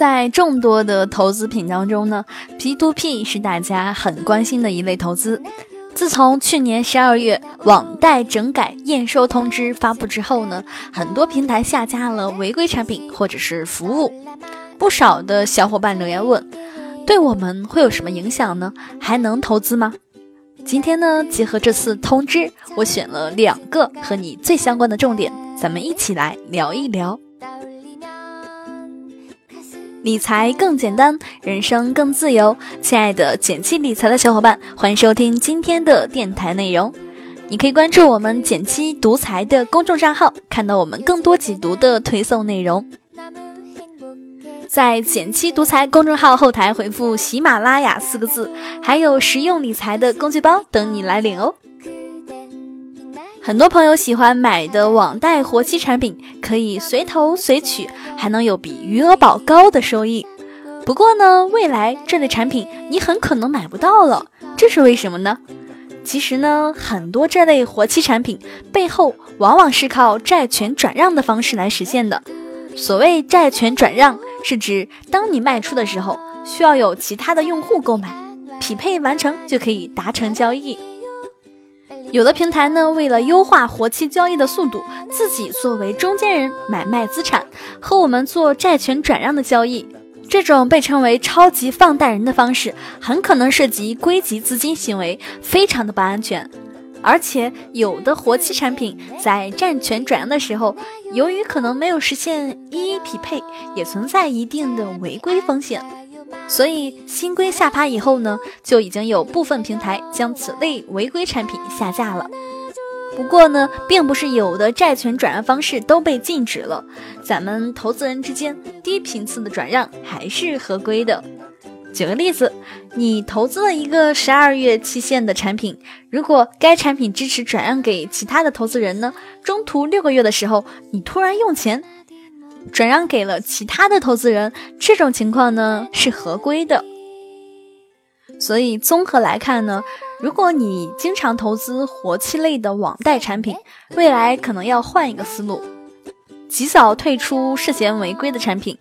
在众多的投资品当中呢，P2P 是大家很关心的一类投资。自从去年十二月网贷整改验收通知发布之后呢，很多平台下架了违规产品或者是服务。不少的小伙伴留言问，对我们会有什么影响呢？还能投资吗？今天呢，结合这次通知，我选了两个和你最相关的重点，咱们一起来聊一聊。理财更简单，人生更自由。亲爱的简七理财的小伙伴，欢迎收听今天的电台内容。你可以关注我们简七独裁的公众账号，看到我们更多解读的推送内容。在简七独裁公众号后台回复“喜马拉雅”四个字，还有实用理财的工具包等你来领哦。很多朋友喜欢买的网贷活期产品，可以随投随取，还能有比余额宝高的收益。不过呢，未来这类产品你很可能买不到了，这是为什么呢？其实呢，很多这类活期产品背后往往是靠债权转让的方式来实现的。所谓债权转让，是指当你卖出的时候，需要有其他的用户购买，匹配完成就可以达成交易。有的平台呢，为了优化活期交易的速度，自己作为中间人买卖资产，和我们做债权转让的交易。这种被称为“超级放贷人”的方式，很可能涉及归集资金行为，非常的不安全。而且，有的活期产品在债权转让的时候，由于可能没有实现一一匹配，也存在一定的违规风险。所以新规下发以后呢，就已经有部分平台将此类违规产品下架了。不过呢，并不是有的债权转让方式都被禁止了，咱们投资人之间低频次的转让还是合规的。举个例子，你投资了一个十二月期限的产品，如果该产品支持转让给其他的投资人呢，中途六个月的时候，你突然用钱。转让给了其他的投资人，这种情况呢是合规的。所以综合来看呢，如果你经常投资活期类的网贷产品，未来可能要换一个思路，及早退出涉嫌违规的产品。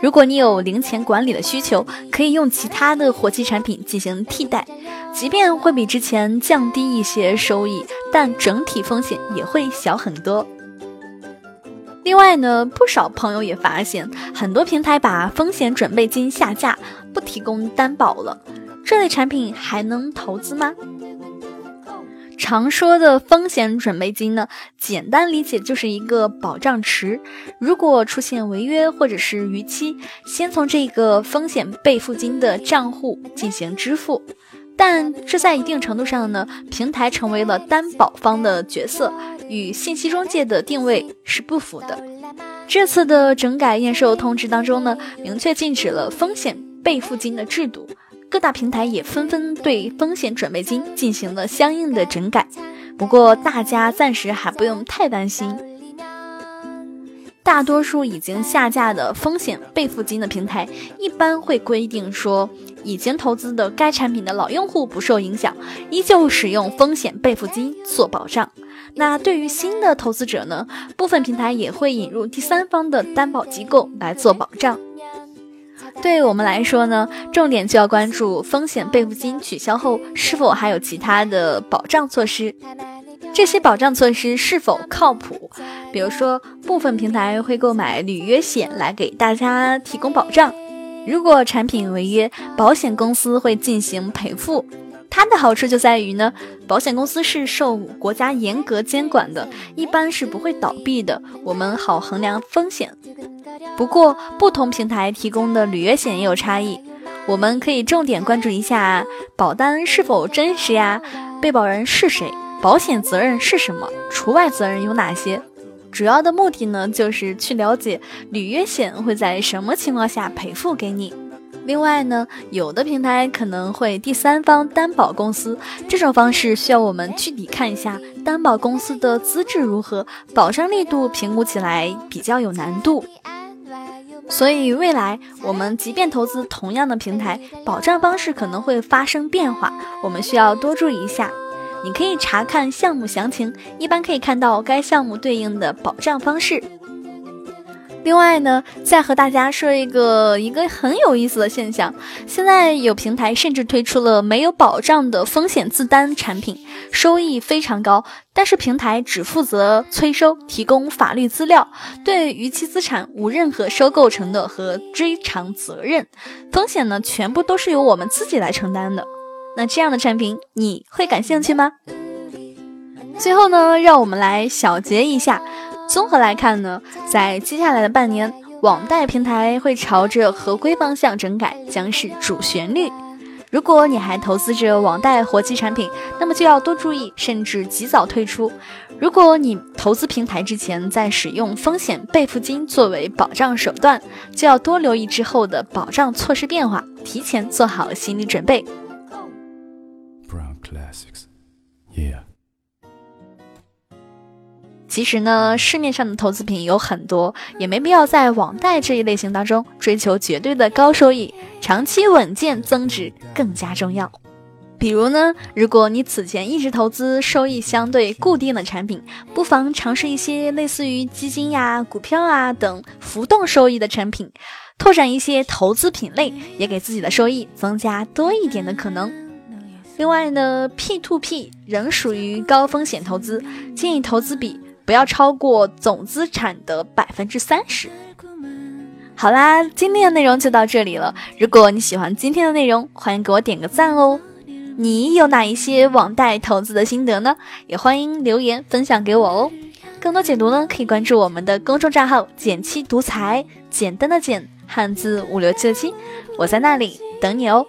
如果你有零钱管理的需求，可以用其他的活期产品进行替代，即便会比之前降低一些收益，但整体风险也会小很多。另外呢，不少朋友也发现，很多平台把风险准备金下架，不提供担保了。这类产品还能投资吗？常说的风险准备金呢，简单理解就是一个保障池，如果出现违约或者是逾期，先从这个风险备付金的账户进行支付。但这在一定程度上呢，平台成为了担保方的角色，与信息中介的定位是不符的。这次的整改验收通知当中呢，明确禁止了风险备付金的制度，各大平台也纷纷对风险准备金进行了相应的整改。不过大家暂时还不用太担心，大多数已经下架的风险备付金的平台，一般会规定说。已经投资的该产品的老用户不受影响，依旧使用风险备付金做保障。那对于新的投资者呢？部分平台也会引入第三方的担保机构来做保障。对我们来说呢，重点就要关注风险备付金取消后是否还有其他的保障措施，这些保障措施是否靠谱？比如说，部分平台会购买履约险来给大家提供保障。如果产品违约，保险公司会进行赔付。它的好处就在于呢，保险公司是受国家严格监管的，一般是不会倒闭的。我们好衡量风险。不过，不同平台提供的履约险也有差异，我们可以重点关注一下保单是否真实呀，被保人是谁，保险责任是什么，除外责任有哪些。主要的目的呢，就是去了解履约险会在什么情况下赔付给你。另外呢，有的平台可能会第三方担保公司，这种方式需要我们具体看一下担保公司的资质如何，保障力度评估起来比较有难度。所以未来我们即便投资同样的平台，保障方式可能会发生变化，我们需要多注意一下。你可以查看项目详情，一般可以看到该项目对应的保障方式。另外呢，再和大家说一个一个很有意思的现象，现在有平台甚至推出了没有保障的风险自担产品，收益非常高，但是平台只负责催收、提供法律资料，对逾期资产无任何收购承诺和追偿责任，风险呢全部都是由我们自己来承担的。那这样的产品你会感兴趣吗？最后呢，让我们来小结一下。综合来看呢，在接下来的半年，网贷平台会朝着合规方向整改，将是主旋律。如果你还投资着网贷活期产品，那么就要多注意，甚至及早退出。如果你投资平台之前在使用风险备付金作为保障手段，就要多留意之后的保障措施变化，提前做好心理准备。其实呢，市面上的投资品有很多，也没必要在网贷这一类型当中追求绝对的高收益，长期稳健增值更加重要。比如呢，如果你此前一直投资收益相对固定的产品，不妨尝试一些类似于基金呀、股票啊等浮动收益的产品，拓展一些投资品类，也给自己的收益增加多一点的可能。另外呢，P to P 仍属于高风险投资，建议投资比。不要超过总资产的百分之三十。好啦，今天的内容就到这里了。如果你喜欢今天的内容，欢迎给我点个赞哦。你有哪一些网贷投资的心得呢？也欢迎留言分享给我哦。更多解读呢，可以关注我们的公众账号“简七独裁”，简单的简，汉字五六七的七，我在那里等你哦。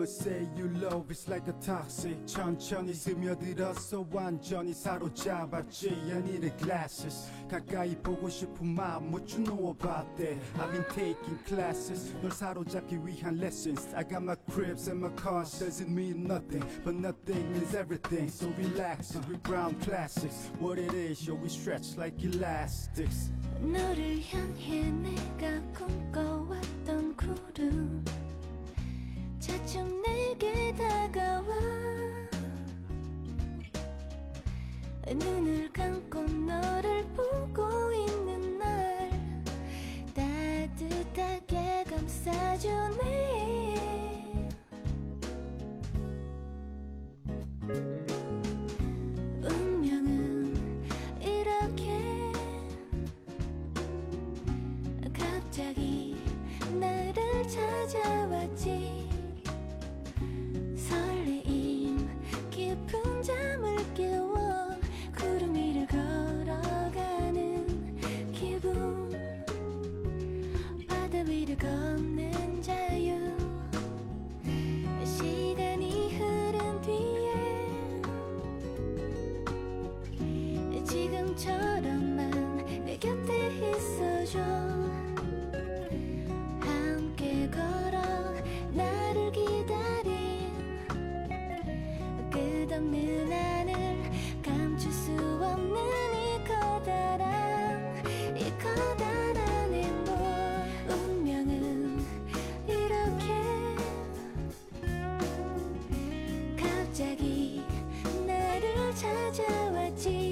I'ma say you love is like a toxic 천천히 스며들어서 완전히 사로잡았지 I need the glasses 가까이 보고 싶은 마음 What you know about that I've been taking classes 널 사로잡기 위한 lessons I got my cribs and my cars Doesn't mean nothing But nothing means everything So relax and we brown classics What it is yo we stretch like elastics 너를 향해 내가 꿈꿔왔던 구름 차츰 내게 다가와. 눈을 감고 너를 보고 있는 날. 따뜻하게 감싸주네. 운명은 이렇게 갑자기 나를 찾아왔지 擦肩而过